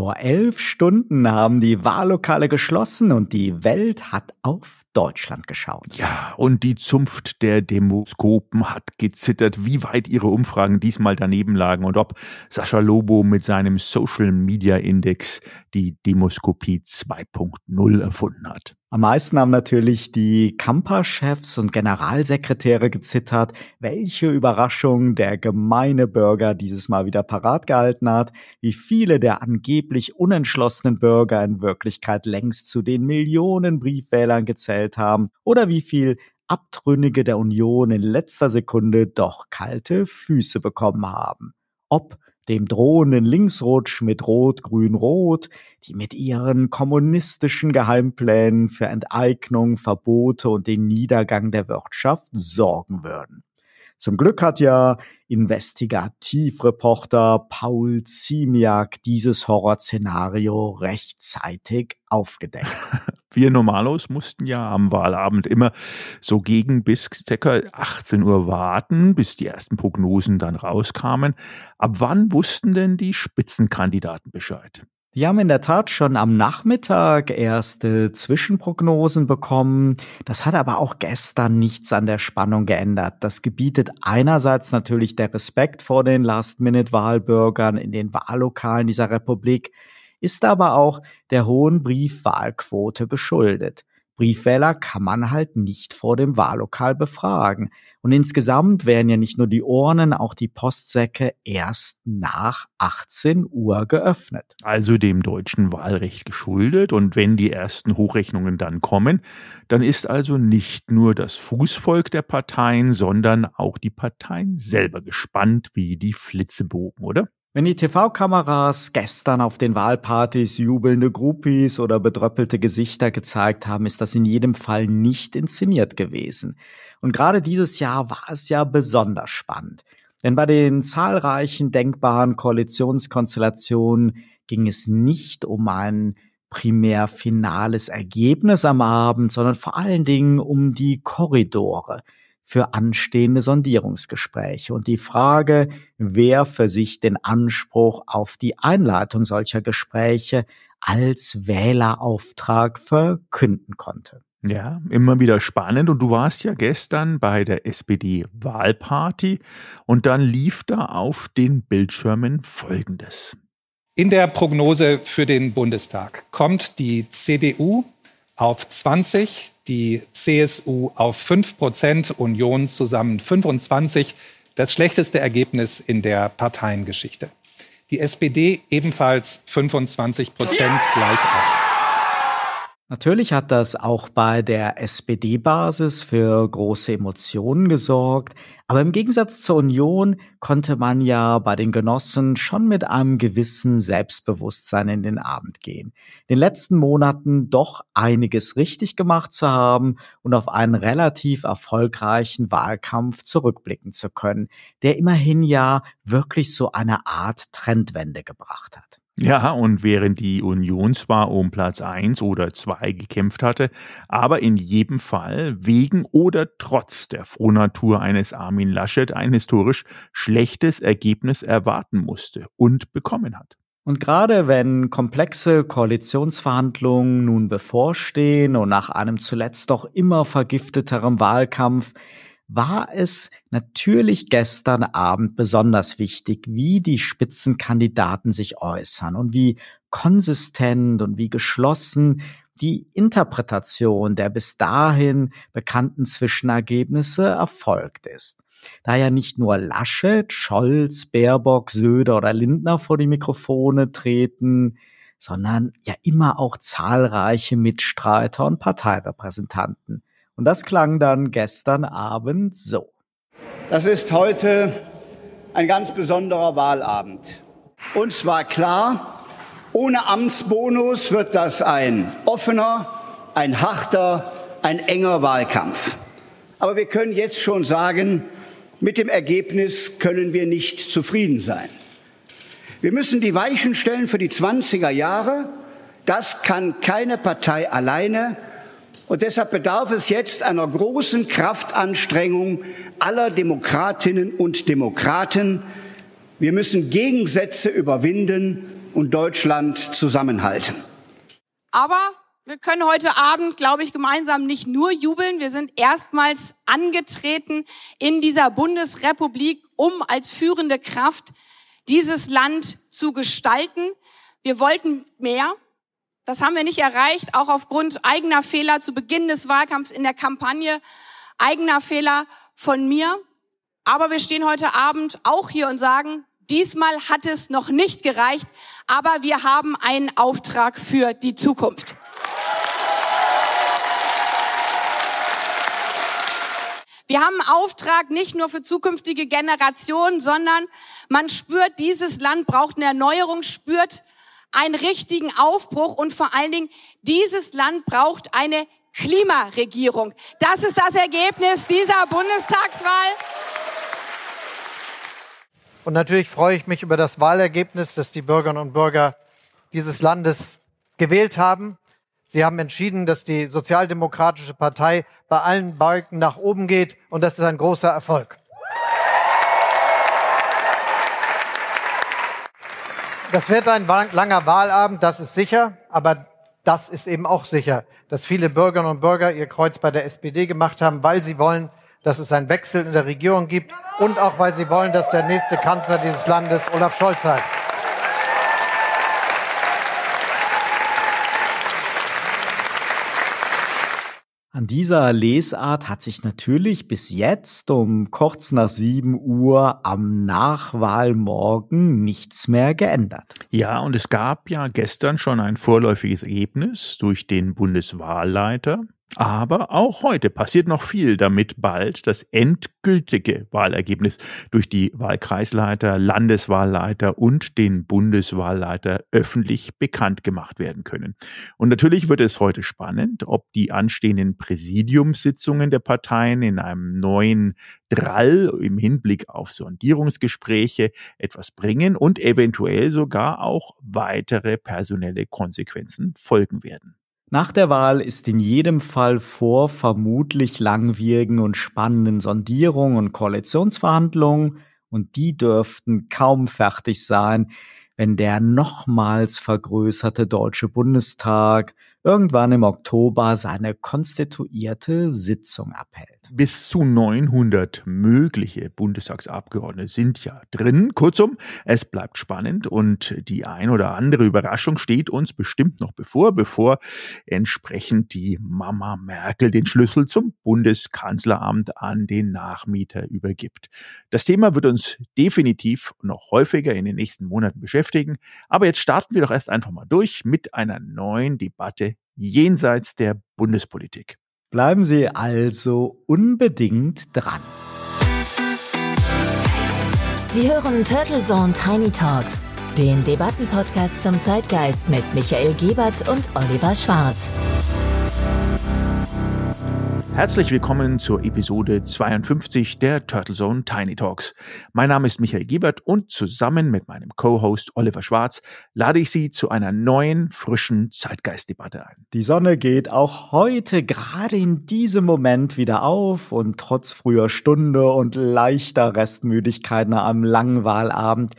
Vor elf Stunden haben die Wahllokale geschlossen und die Welt hat auf Deutschland geschaut. Ja, und die Zunft der Demoskopen hat gezittert, wie weit ihre Umfragen diesmal daneben lagen und ob Sascha Lobo mit seinem Social Media Index die Demoskopie 2.0 erfunden hat. Am meisten haben natürlich die Kampa-Chefs und Generalsekretäre gezittert, welche Überraschung der gemeine Bürger dieses Mal wieder parat gehalten hat, wie viele der angeblich unentschlossenen Bürger in Wirklichkeit längst zu den Millionen Briefwählern gezählt haben oder wie viel Abtrünnige der Union in letzter Sekunde doch kalte Füße bekommen haben. Ob dem drohenden Linksrutsch mit Rot-Grün-Rot, die mit ihren kommunistischen Geheimplänen für Enteignung, Verbote und den Niedergang der Wirtschaft sorgen würden. Zum Glück hat ja Investigativreporter Paul Ziemiak dieses Horrorszenario rechtzeitig aufgedeckt. Wir Normalos mussten ja am Wahlabend immer so gegen bis ca. 18 Uhr warten, bis die ersten Prognosen dann rauskamen. Ab wann wussten denn die Spitzenkandidaten Bescheid? Wir haben in der Tat schon am Nachmittag erste Zwischenprognosen bekommen. Das hat aber auch gestern nichts an der Spannung geändert. Das gebietet einerseits natürlich der Respekt vor den Last-Minute-Wahlbürgern in den Wahllokalen dieser Republik, ist aber auch der hohen Briefwahlquote geschuldet. Briefwähler kann man halt nicht vor dem Wahllokal befragen. Und insgesamt werden ja nicht nur die Urnen, auch die Postsäcke erst nach 18 Uhr geöffnet. Also dem deutschen Wahlrecht geschuldet. Und wenn die ersten Hochrechnungen dann kommen, dann ist also nicht nur das Fußvolk der Parteien, sondern auch die Parteien selber gespannt wie die Flitzebogen, oder? Wenn die TV-Kameras gestern auf den Wahlpartys jubelnde Groupies oder bedröppelte Gesichter gezeigt haben, ist das in jedem Fall nicht inszeniert gewesen. Und gerade dieses Jahr war es ja besonders spannend. Denn bei den zahlreichen denkbaren Koalitionskonstellationen ging es nicht um ein primär finales Ergebnis am Abend, sondern vor allen Dingen um die Korridore für anstehende Sondierungsgespräche und die Frage, wer für sich den Anspruch auf die Einleitung solcher Gespräche als Wählerauftrag verkünden konnte. Ja, immer wieder spannend. Und du warst ja gestern bei der SPD-Wahlparty und dann lief da auf den Bildschirmen Folgendes. In der Prognose für den Bundestag kommt die CDU auf 20, die CSU auf 5 Prozent, Union zusammen 25. Das schlechteste Ergebnis in der Parteiengeschichte. Die SPD ebenfalls 25 Prozent gleich auf. Natürlich hat das auch bei der SPD-Basis für große Emotionen gesorgt, aber im Gegensatz zur Union konnte man ja bei den Genossen schon mit einem gewissen Selbstbewusstsein in den Abend gehen. In den letzten Monaten doch einiges richtig gemacht zu haben und auf einen relativ erfolgreichen Wahlkampf zurückblicken zu können, der immerhin ja wirklich so eine Art Trendwende gebracht hat. Ja, und während die Union zwar um Platz 1 oder 2 gekämpft hatte, aber in jedem Fall wegen oder trotz der Frohnatur eines Armin Laschet ein historisch schlechtes Ergebnis erwarten musste und bekommen hat. Und gerade wenn komplexe Koalitionsverhandlungen nun bevorstehen und nach einem zuletzt doch immer vergifteterem Wahlkampf war es natürlich gestern Abend besonders wichtig, wie die Spitzenkandidaten sich äußern und wie konsistent und wie geschlossen die Interpretation der bis dahin bekannten Zwischenergebnisse erfolgt ist. Da ja nicht nur Laschet, Scholz, Baerbock, Söder oder Lindner vor die Mikrofone treten, sondern ja immer auch zahlreiche Mitstreiter und Parteirepräsentanten. Und das klang dann gestern Abend so. Das ist heute ein ganz besonderer Wahlabend. Und zwar klar, ohne Amtsbonus wird das ein offener, ein harter, ein enger Wahlkampf. Aber wir können jetzt schon sagen, mit dem Ergebnis können wir nicht zufrieden sein. Wir müssen die Weichen stellen für die 20er Jahre. Das kann keine Partei alleine. Und deshalb bedarf es jetzt einer großen Kraftanstrengung aller Demokratinnen und Demokraten. Wir müssen Gegensätze überwinden und Deutschland zusammenhalten. Aber wir können heute Abend, glaube ich, gemeinsam nicht nur jubeln. Wir sind erstmals angetreten in dieser Bundesrepublik, um als führende Kraft dieses Land zu gestalten. Wir wollten mehr. Das haben wir nicht erreicht, auch aufgrund eigener Fehler zu Beginn des Wahlkampfs in der Kampagne, eigener Fehler von mir. Aber wir stehen heute Abend auch hier und sagen, diesmal hat es noch nicht gereicht, aber wir haben einen Auftrag für die Zukunft. Wir haben einen Auftrag nicht nur für zukünftige Generationen, sondern man spürt, dieses Land braucht eine Erneuerung, spürt einen richtigen Aufbruch und vor allen Dingen, dieses Land braucht eine Klimaregierung. Das ist das Ergebnis dieser Bundestagswahl. Und natürlich freue ich mich über das Wahlergebnis, das die Bürgerinnen und Bürger dieses Landes gewählt haben. Sie haben entschieden, dass die Sozialdemokratische Partei bei allen Balken nach oben geht und das ist ein großer Erfolg. Das wird ein langer Wahlabend, das ist sicher, aber das ist eben auch sicher, dass viele Bürgerinnen und Bürger ihr Kreuz bei der SPD gemacht haben, weil sie wollen, dass es einen Wechsel in der Regierung gibt und auch weil sie wollen, dass der nächste Kanzler dieses Landes Olaf Scholz heißt. An dieser Lesart hat sich natürlich bis jetzt um kurz nach 7 Uhr am Nachwahlmorgen nichts mehr geändert. Ja, und es gab ja gestern schon ein vorläufiges Ergebnis durch den Bundeswahlleiter. Aber auch heute passiert noch viel, damit bald das endgültige Wahlergebnis durch die Wahlkreisleiter, Landeswahlleiter und den Bundeswahlleiter öffentlich bekannt gemacht werden können. Und natürlich wird es heute spannend, ob die anstehenden Präsidiumssitzungen der Parteien in einem neuen Drall im Hinblick auf Sondierungsgespräche etwas bringen und eventuell sogar auch weitere personelle Konsequenzen folgen werden. Nach der Wahl ist in jedem Fall vor vermutlich langwierigen und spannenden Sondierungen und Koalitionsverhandlungen, und die dürften kaum fertig sein, wenn der nochmals vergrößerte Deutsche Bundestag irgendwann im Oktober seine konstituierte Sitzung abhält. Bis zu 900 mögliche Bundestagsabgeordnete sind ja drin. Kurzum, es bleibt spannend und die ein oder andere Überraschung steht uns bestimmt noch bevor, bevor entsprechend die Mama Merkel den Schlüssel zum Bundeskanzleramt an den Nachmieter übergibt. Das Thema wird uns definitiv noch häufiger in den nächsten Monaten beschäftigen, aber jetzt starten wir doch erst einfach mal durch mit einer neuen Debatte jenseits der Bundespolitik. Bleiben Sie also unbedingt dran. Sie hören Turtle Zone Tiny Talks, den Debattenpodcast zum Zeitgeist mit Michael Gebert und Oliver Schwarz. Herzlich willkommen zur Episode 52 der Turtle Zone Tiny Talks. Mein Name ist Michael Giebert und zusammen mit meinem Co-Host Oliver Schwarz lade ich Sie zu einer neuen, frischen Zeitgeistdebatte ein. Die Sonne geht auch heute gerade in diesem Moment wieder auf und trotz früher Stunde und leichter Restmüdigkeit nach einem langen Wahlabend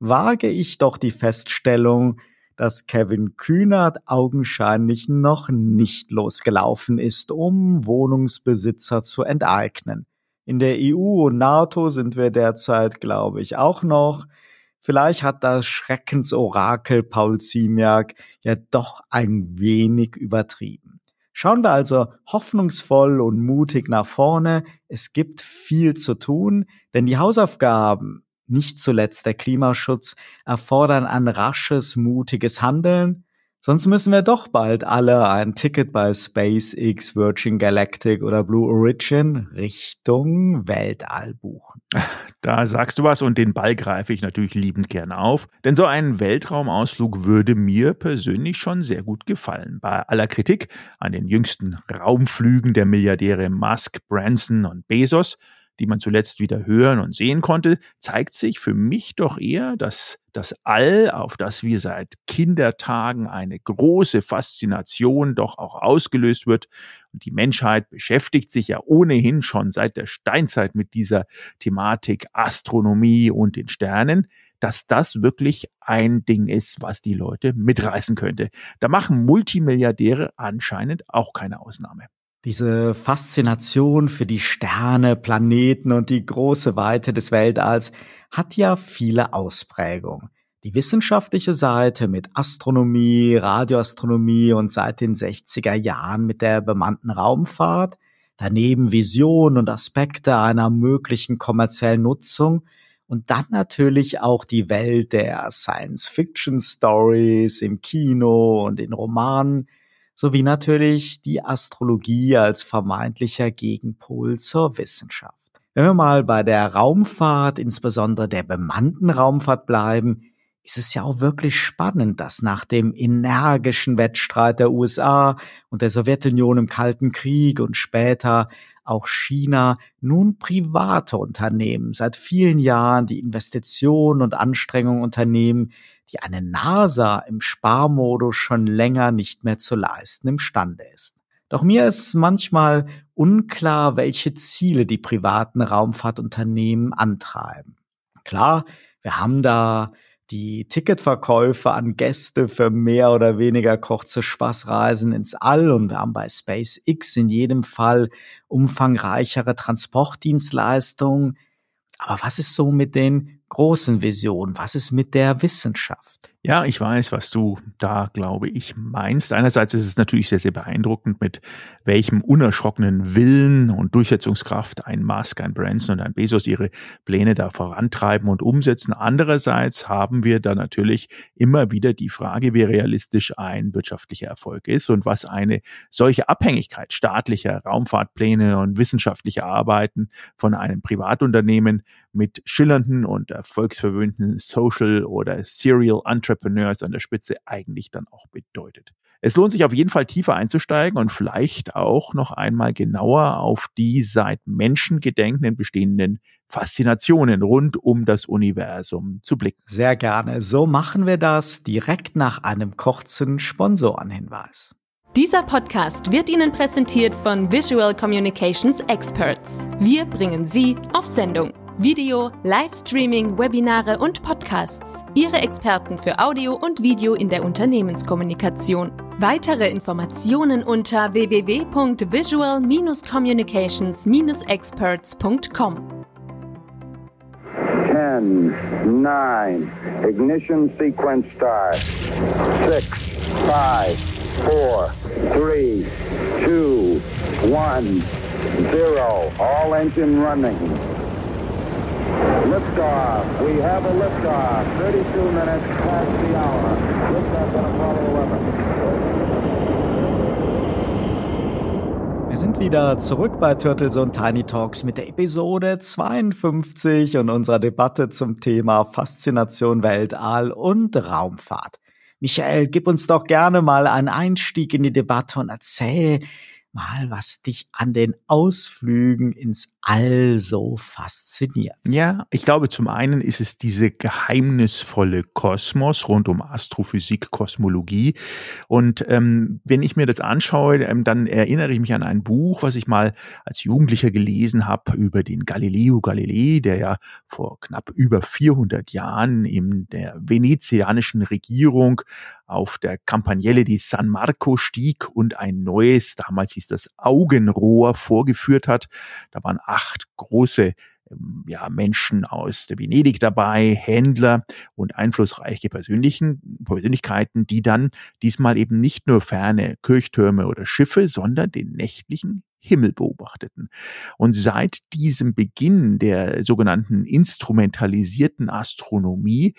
wage ich doch die Feststellung, dass Kevin Kühnert augenscheinlich noch nicht losgelaufen ist, um Wohnungsbesitzer zu enteignen. In der EU und NATO sind wir derzeit, glaube ich, auch noch. Vielleicht hat das Schreckensorakel Paul Ziemiak ja doch ein wenig übertrieben. Schauen wir also hoffnungsvoll und mutig nach vorne. Es gibt viel zu tun, denn die Hausaufgaben nicht zuletzt der Klimaschutz, erfordern ein rasches, mutiges Handeln, sonst müssen wir doch bald alle ein Ticket bei SpaceX, Virgin Galactic oder Blue Origin Richtung Weltall buchen. Da sagst du was und den Ball greife ich natürlich liebend gerne auf, denn so ein Weltraumausflug würde mir persönlich schon sehr gut gefallen. Bei aller Kritik an den jüngsten Raumflügen der Milliardäre Musk, Branson und Bezos die man zuletzt wieder hören und sehen konnte, zeigt sich für mich doch eher, dass das All, auf das wir seit Kindertagen eine große Faszination doch auch ausgelöst wird. Und die Menschheit beschäftigt sich ja ohnehin schon seit der Steinzeit mit dieser Thematik Astronomie und den Sternen dass das wirklich ein Ding ist, was die Leute mitreißen könnte. Da machen Multimilliardäre anscheinend auch keine Ausnahme. Diese Faszination für die Sterne, Planeten und die große Weite des Weltalls hat ja viele Ausprägungen. Die wissenschaftliche Seite mit Astronomie, Radioastronomie und seit den 60er Jahren mit der bemannten Raumfahrt, daneben Visionen und Aspekte einer möglichen kommerziellen Nutzung und dann natürlich auch die Welt der Science-Fiction-Stories im Kino und in Romanen, sowie natürlich die Astrologie als vermeintlicher Gegenpol zur Wissenschaft. Wenn wir mal bei der Raumfahrt, insbesondere der bemannten Raumfahrt bleiben, ist es ja auch wirklich spannend, dass nach dem energischen Wettstreit der USA und der Sowjetunion im Kalten Krieg und später auch China nun private Unternehmen seit vielen Jahren die Investitionen und Anstrengungen unternehmen, die eine NASA im Sparmodus schon länger nicht mehr zu leisten imstande ist. Doch mir ist manchmal unklar, welche Ziele die privaten Raumfahrtunternehmen antreiben. Klar, wir haben da die Ticketverkäufe an Gäste für mehr oder weniger kurze Spaßreisen ins All und wir haben bei SpaceX in jedem Fall umfangreichere Transportdienstleistungen. Aber was ist so mit den großen Visionen? Was ist mit der Wissenschaft? Ja, ich weiß, was du da, glaube ich, meinst. Einerseits ist es natürlich sehr, sehr beeindruckend, mit welchem unerschrockenen Willen und Durchsetzungskraft ein Musk, ein Branson und ein Bezos ihre Pläne da vorantreiben und umsetzen. Andererseits haben wir da natürlich immer wieder die Frage, wie realistisch ein wirtschaftlicher Erfolg ist und was eine solche Abhängigkeit staatlicher Raumfahrtpläne und wissenschaftlicher Arbeiten von einem Privatunternehmen mit schillernden und erfolgsverwöhnten Social oder Serial Entrepreneurs an der Spitze eigentlich dann auch bedeutet. Es lohnt sich auf jeden Fall tiefer einzusteigen und vielleicht auch noch einmal genauer auf die seit Menschengedenken bestehenden Faszinationen rund um das Universum zu blicken. Sehr gerne. So machen wir das direkt nach einem kurzen Sponsorenhinweis. Dieser Podcast wird Ihnen präsentiert von Visual Communications Experts. Wir bringen Sie auf Sendung. Video, Livestreaming, Webinare und Podcasts. Ihre Experten für Audio und Video in der Unternehmenskommunikation. Weitere Informationen unter www.visual-communications-experts.com. 10, 9, ignition sequence start. 6, 5, 4, 3, 2, 1, 0. All engine running. Liftoff. We have a liftoff. 32 minutes past the hour. Liftoff on Apollo 11. Wir sind wieder zurück bei Turtles und Tiny Talks mit der Episode 52 und unserer Debatte zum Thema Faszination Weltall und Raumfahrt. Michael, gib uns doch gerne mal einen Einstieg in die Debatte und erzähl, mal, was dich an den Ausflügen ins All so fasziniert. Ja, ich glaube, zum einen ist es diese geheimnisvolle Kosmos rund um Astrophysik, Kosmologie. Und ähm, wenn ich mir das anschaue, ähm, dann erinnere ich mich an ein Buch, was ich mal als Jugendlicher gelesen habe über den Galileo Galilei, der ja vor knapp über 400 Jahren in der venezianischen Regierung auf der Campagnelle di San Marco stieg und ein neues, damals hieß das Augenrohr, vorgeführt hat. Da waren acht große ähm, ja, Menschen aus der Venedig dabei, Händler und einflussreiche Persönlichen, Persönlichkeiten, die dann diesmal eben nicht nur ferne Kirchtürme oder Schiffe, sondern den nächtlichen Himmel beobachteten. Und seit diesem Beginn der sogenannten instrumentalisierten Astronomie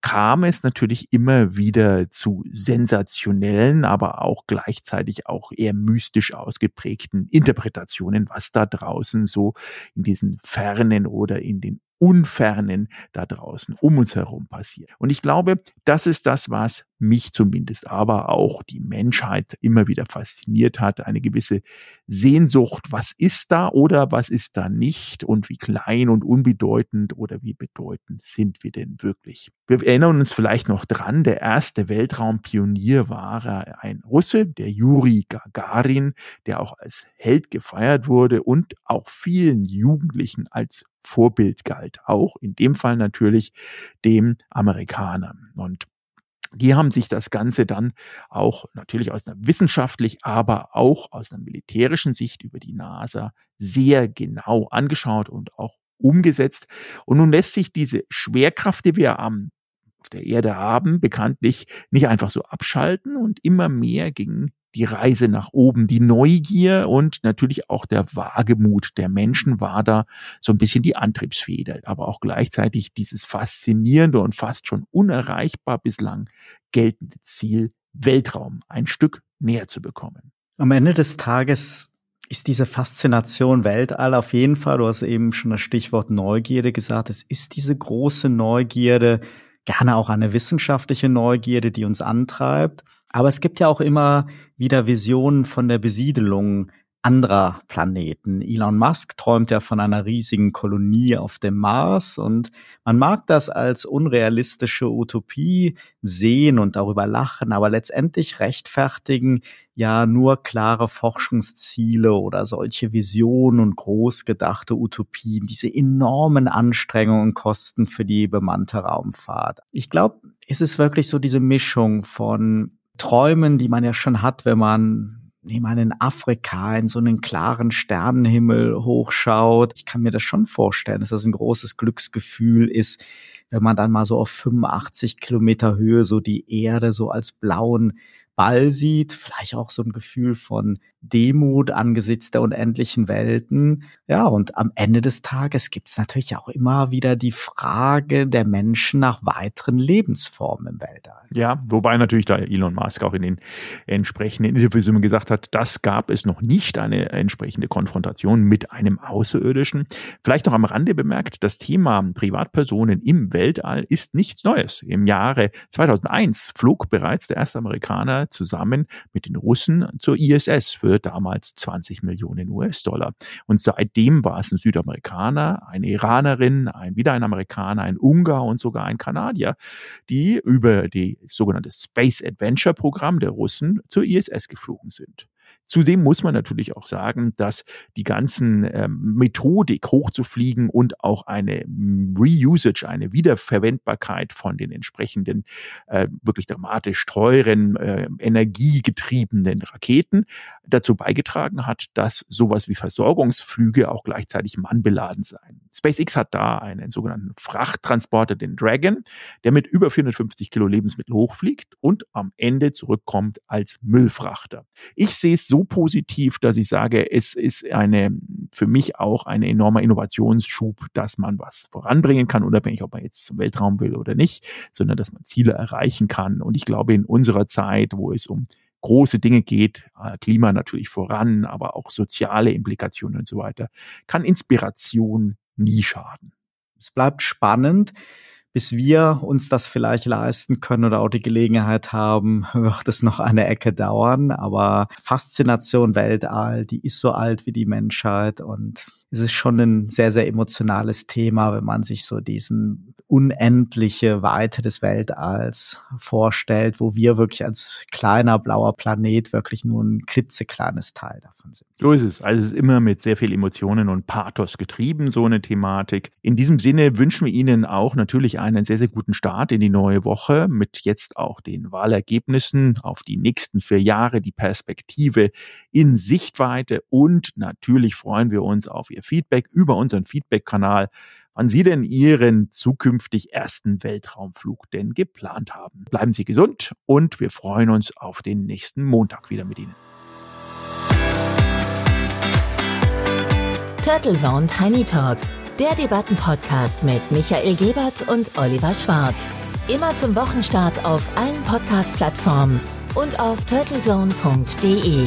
kam es natürlich immer wieder zu sensationellen, aber auch gleichzeitig auch eher mystisch ausgeprägten Interpretationen, was da draußen so in diesen fernen oder in den Unfernen da draußen um uns herum passiert. Und ich glaube, das ist das, was mich zumindest, aber auch die Menschheit immer wieder fasziniert hat. Eine gewisse Sehnsucht, was ist da oder was ist da nicht und wie klein und unbedeutend oder wie bedeutend sind wir denn wirklich. Wir erinnern uns vielleicht noch dran, der erste Weltraumpionier war ein Russe, der Juri Gagarin, der auch als Held gefeiert wurde und auch vielen Jugendlichen als Vorbild galt. Auch in dem Fall natürlich dem Amerikaner. Und die haben sich das Ganze dann auch natürlich aus einer wissenschaftlich, aber auch aus einer militärischen Sicht über die NASA sehr genau angeschaut und auch umgesetzt. Und nun lässt sich diese Schwerkraft, die wir am der Erde haben, bekanntlich nicht einfach so abschalten und immer mehr ging die Reise nach oben, die Neugier und natürlich auch der Wagemut der Menschen war da so ein bisschen die Antriebsfeder, aber auch gleichzeitig dieses faszinierende und fast schon unerreichbar bislang geltende Ziel, Weltraum ein Stück näher zu bekommen. Am Ende des Tages ist diese Faszination Weltall auf jeden Fall, du hast eben schon das Stichwort Neugierde gesagt, es ist diese große Neugierde, gerne auch eine wissenschaftliche Neugierde, die uns antreibt. Aber es gibt ja auch immer wieder Visionen von der Besiedelung anderer Planeten. Elon Musk träumt ja von einer riesigen Kolonie auf dem Mars und man mag das als unrealistische Utopie sehen und darüber lachen, aber letztendlich rechtfertigen ja nur klare Forschungsziele oder solche Visionen und großgedachte Utopien, diese enormen Anstrengungen und Kosten für die bemannte Raumfahrt. Ich glaube, es ist wirklich so diese Mischung von Träumen, die man ja schon hat, wenn man nehmen wir in Afrika in so einen klaren Sternenhimmel hochschaut. Ich kann mir das schon vorstellen, dass das ein großes Glücksgefühl ist, wenn man dann mal so auf 85 Kilometer Höhe so die Erde so als blauen Ball sieht, vielleicht auch so ein Gefühl von Demut angesichts der unendlichen Welten. Ja, und am Ende des Tages gibt es natürlich auch immer wieder die Frage der Menschen nach weiteren Lebensformen im Weltall. Ja, wobei natürlich da Elon Musk auch in den entsprechenden Interviews immer gesagt hat, das gab es noch nicht, eine entsprechende Konfrontation mit einem Außerirdischen. Vielleicht noch am Rande bemerkt, das Thema Privatpersonen im Weltall ist nichts Neues. Im Jahre 2001 flog bereits der erste Amerikaner zusammen mit den Russen zur ISS für damals 20 Millionen US-Dollar. Und seitdem war es ein Südamerikaner, eine Iranerin, ein wieder ein Amerikaner, ein Ungar und sogar ein Kanadier, die über die sogenannte Space Adventure Programm der Russen zur ISS geflogen sind. Zudem muss man natürlich auch sagen, dass die ganzen ähm, Methodik hochzufliegen und auch eine mm, Reusage, eine Wiederverwendbarkeit von den entsprechenden äh, wirklich dramatisch teuren, äh, energiegetriebenen Raketen dazu beigetragen hat, dass sowas wie Versorgungsflüge auch gleichzeitig mannbeladen seien. SpaceX hat da einen sogenannten Frachttransporter, den Dragon, der mit über 450 Kilo Lebensmittel hochfliegt und am Ende zurückkommt als Müllfrachter. Ich sehe es so positiv, dass ich sage, es ist eine, für mich auch ein enormer Innovationsschub, dass man was voranbringen kann, unabhängig, ob man jetzt zum Weltraum will oder nicht, sondern dass man Ziele erreichen kann. Und ich glaube, in unserer Zeit, wo es um große Dinge geht, äh, Klima natürlich voran, aber auch soziale Implikationen und so weiter, kann Inspiration nie schaden. Es bleibt spannend bis wir uns das vielleicht leisten können oder auch die Gelegenheit haben, wird es noch eine Ecke dauern. Aber Faszination Weltall, die ist so alt wie die Menschheit und es ist schon ein sehr, sehr emotionales Thema, wenn man sich so diesen unendliche Weite des Weltalls vorstellt, wo wir wirklich als kleiner blauer Planet wirklich nur ein klitzekleines Teil davon sind. So ist es. Also es ist immer mit sehr viel Emotionen und Pathos getrieben, so eine Thematik. In diesem Sinne wünschen wir Ihnen auch natürlich einen sehr, sehr guten Start in die neue Woche mit jetzt auch den Wahlergebnissen auf die nächsten vier Jahre, die Perspektive in Sichtweite und natürlich freuen wir uns auf Ihr Feedback über unseren Feedback-Kanal wann Sie denn Ihren zukünftig ersten Weltraumflug denn geplant haben. Bleiben Sie gesund und wir freuen uns auf den nächsten Montag wieder mit Ihnen. Turtle Zone Tiny Talks, der Debattenpodcast mit Michael Gebert und Oliver Schwarz. Immer zum Wochenstart auf allen Podcast-Plattformen und auf turtlezone.de.